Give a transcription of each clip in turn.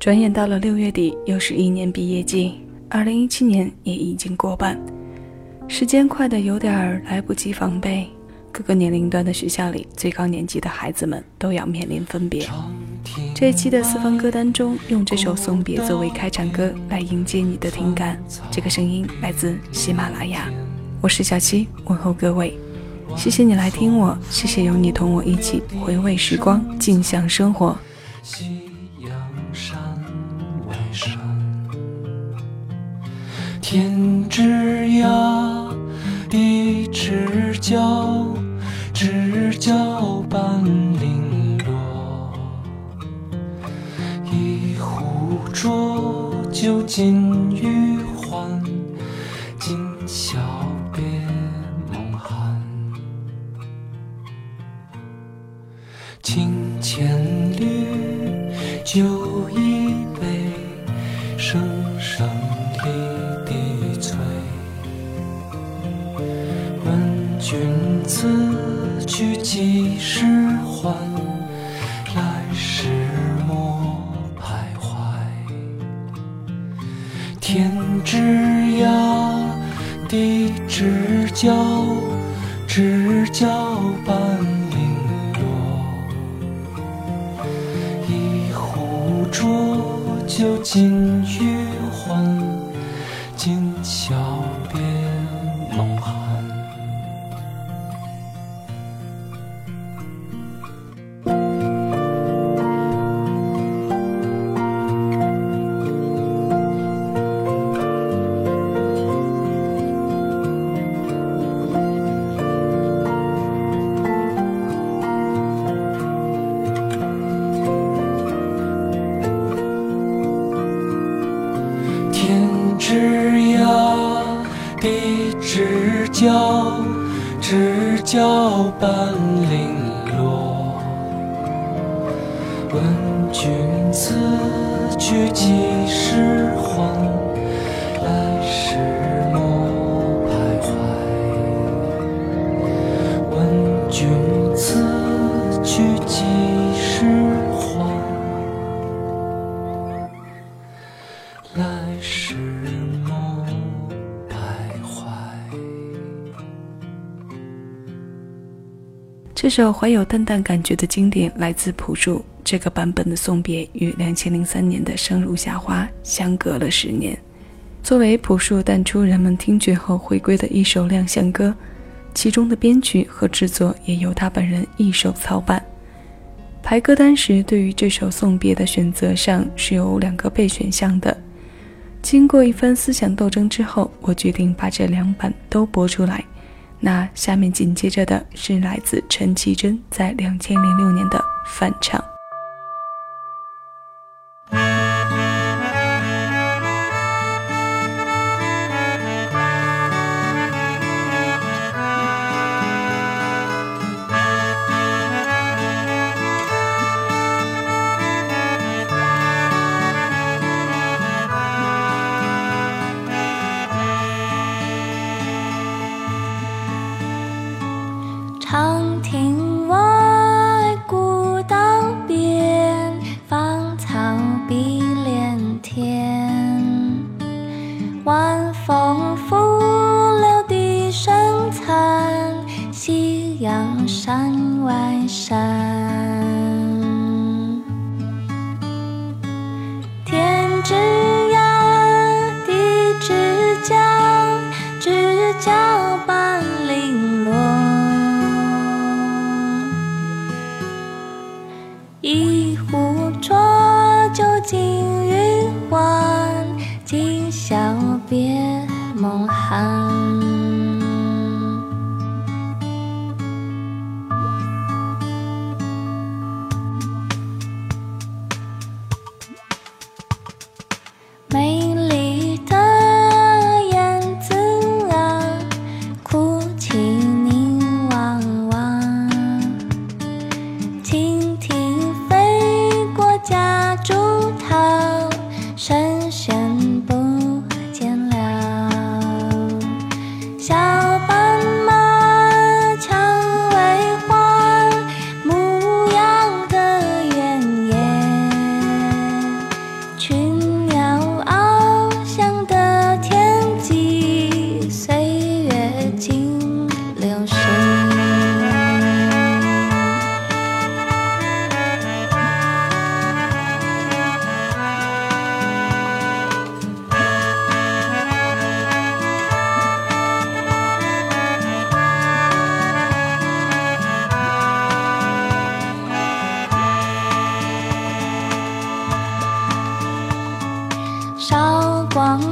转眼到了六月底，又是一年毕业季，二零一七年也已经过半，时间快得有点儿来不及防备。各个年龄段的学校里，最高年级的孩子们都要面临分别。这一期的四方歌单中，用这首《送别》作为开场歌，来迎接你的听感。这个声音来自喜马拉雅，我是小七，问候各位，谢谢你来听我，谢谢有你同我一起回味时光，静享生活。夕阳山天之涯，地之角，知交半零落。一壶浊酒尽余声声滴滴催，问君此去几时回？知交半零落。问君此去几时还？这首怀有淡淡感觉的经典来自朴树。这个版本的送别与两千零三年的《生如夏花》相隔了十年。作为朴树淡出人们听觉后回归的一首亮相歌，其中的编曲和制作也由他本人一手操办。排歌单时，对于这首送别的选择上是有两个备选项的。经过一番思想斗争之后，我决定把这两版都播出来。那下面紧接着的是来自陈绮贞在两千零六年的翻唱。晚风拂柳笛声残夕阳山外山 아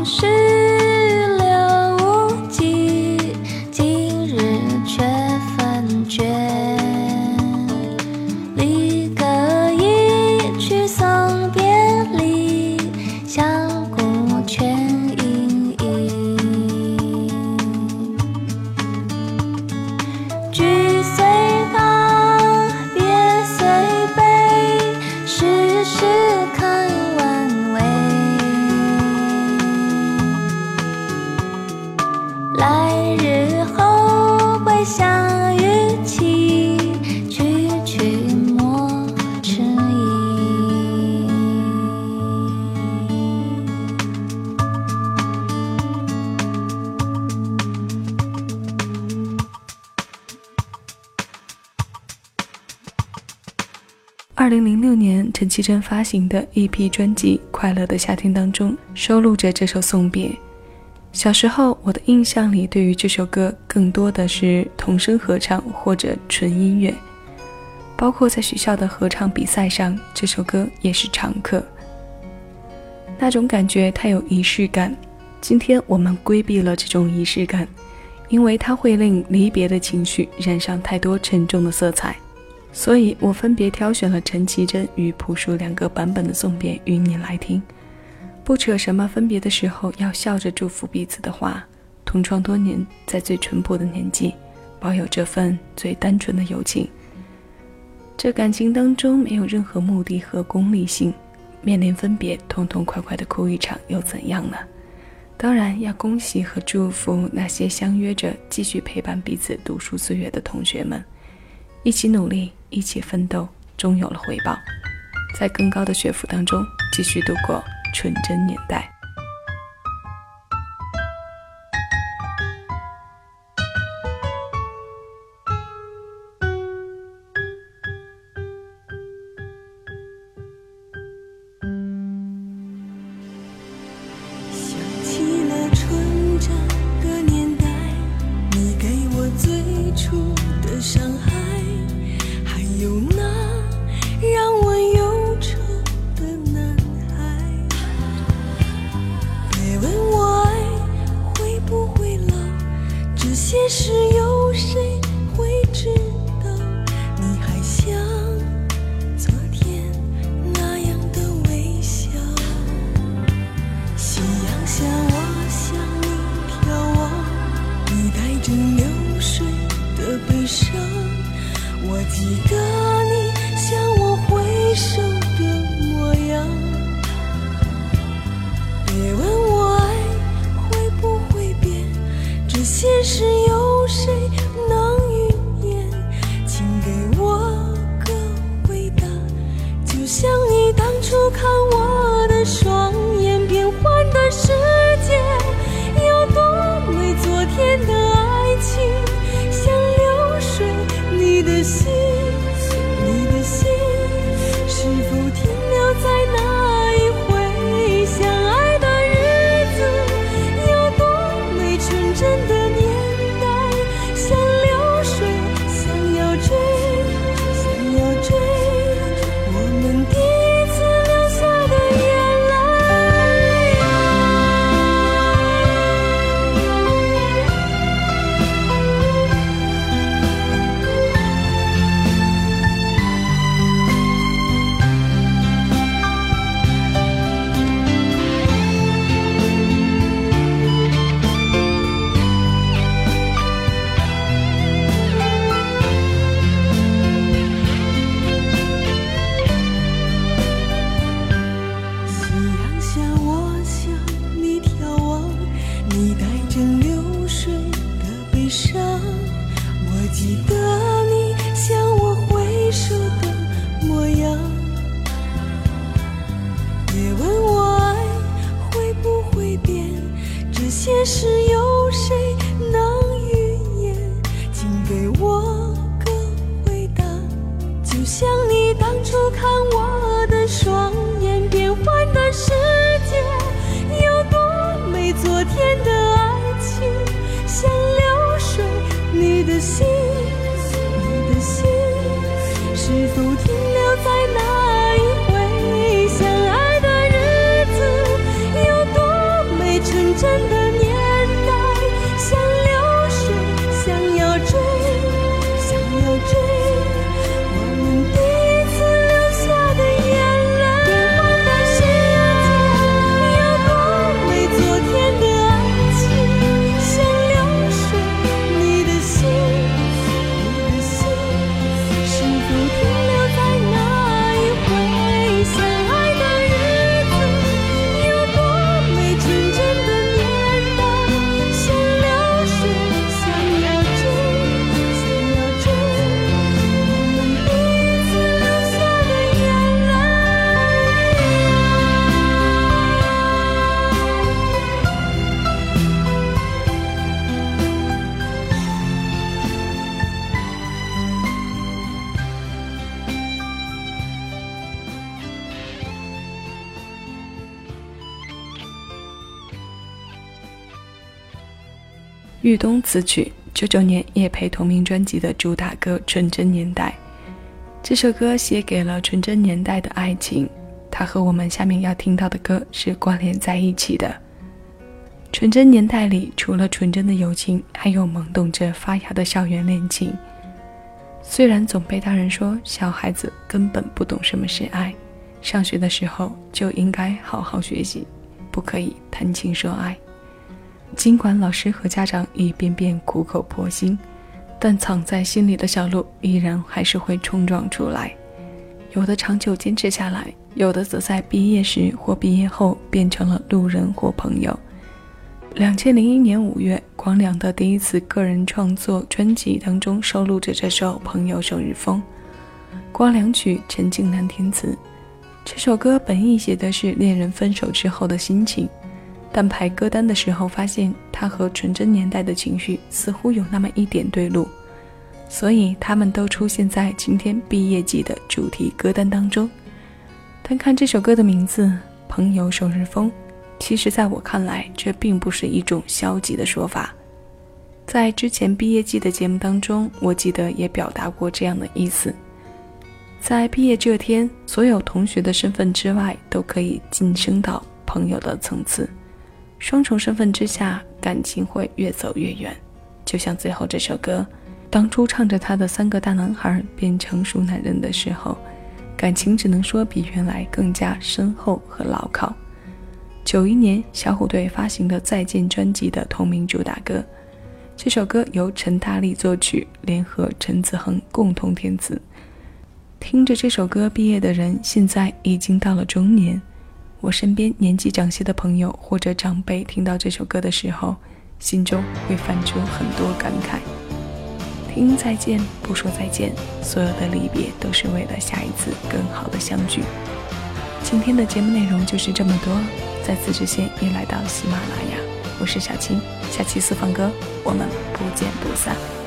是陈绮贞发行的 EP 专辑《快乐的夏天》当中收录着这首《送别》。小时候，我的印象里，对于这首歌更多的是童声合唱或者纯音乐，包括在学校的合唱比赛上，这首歌也是常客。那种感觉太有仪式感。今天我们规避了这种仪式感，因为它会令离别的情绪染上太多沉重的色彩。所以我分别挑选了陈绮贞与朴树两个版本的送别与你来听，不扯什么分别的时候要笑着祝福彼此的话，同窗多年，在最淳朴的年纪，保有这份最单纯的友情。这感情当中没有任何目的和功利性，面临分别，痛痛快快的哭一场又怎样呢？当然要恭喜和祝福那些相约着继续陪伴彼此读书岁月的同学们。一起努力，一起奋斗，终有了回报，在更高的学府当中继续度过纯真年代。是。不停留在那豫东词曲，九九年叶培同名专辑的主打歌《纯真年代》。这首歌写给了纯真年代的爱情，它和我们下面要听到的歌是关联在一起的。纯真年代里，除了纯真的友情，还有懵懂着发芽的校园恋情。虽然总被大人说小孩子根本不懂什么是爱，上学的时候就应该好好学习，不可以谈情说爱。尽管老师和家长一遍遍苦口婆心，但藏在心里的小鹿依然还是会冲撞出来。有的长久坚持下来，有的则在毕业时或毕业后变成了路人或朋友。两千零一年五月，光良的第一次个人创作专辑当中收录着这首《朋友首日风》，光良曲，陈静南填词。这首歌本意写的是恋人分手之后的心情，但排歌单的时候发现他和纯真年代的情绪似乎有那么一点对路，所以他们都出现在今天毕业季的主题歌单当中。单看这首歌的名字《朋友首日风》。其实，在我看来，这并不是一种消极的说法。在之前毕业季的节目当中，我记得也表达过这样的意思：在毕业这天，所有同学的身份之外，都可以晋升到朋友的层次。双重身份之下，感情会越走越远。就像最后这首歌，当初唱着他的三个大男孩变成熟男人的时候，感情只能说比原来更加深厚和牢靠。九一年，小虎队发行的《再见》专辑的同名主打歌，这首歌由陈大力作曲，联合陈子恒共同填词。听着这首歌毕业的人，现在已经到了中年。我身边年纪长些的朋友或者长辈，听到这首歌的时候，心中会泛出很多感慨。听再见，不说再见，所有的离别都是为了下一次更好的相聚。今天的节目内容就是这么多。在此之前，也来到喜马拉雅，我是小青，下期私房歌，我们不见不散。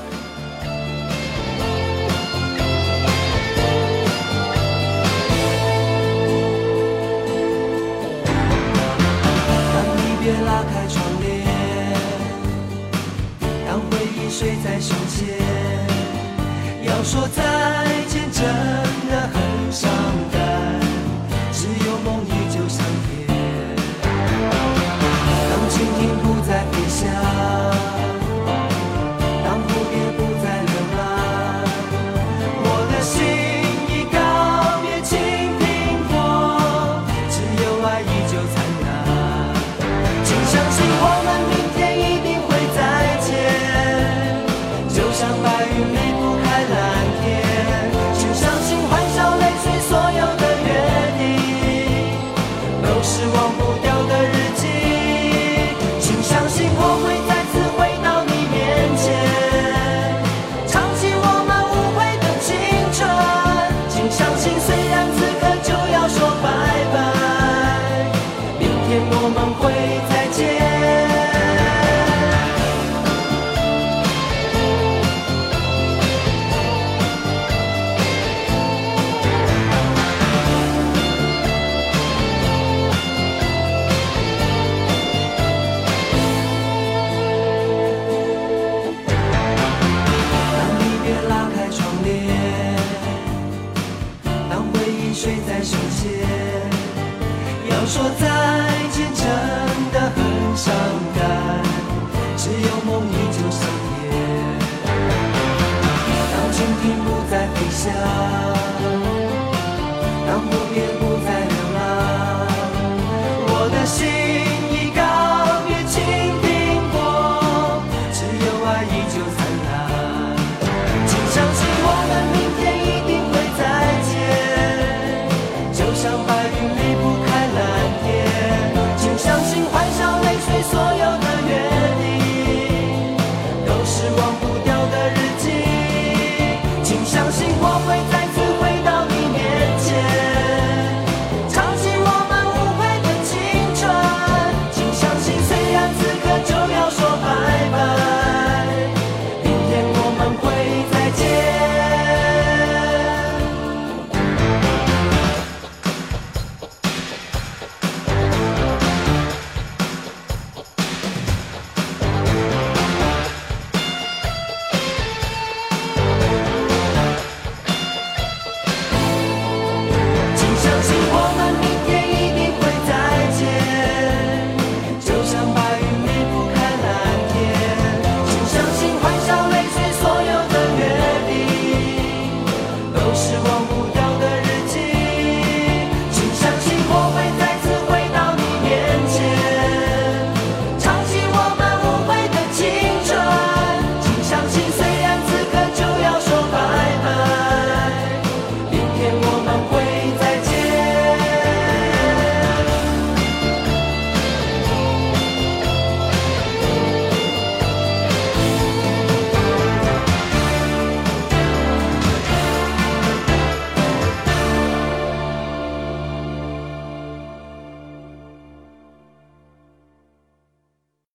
说再见真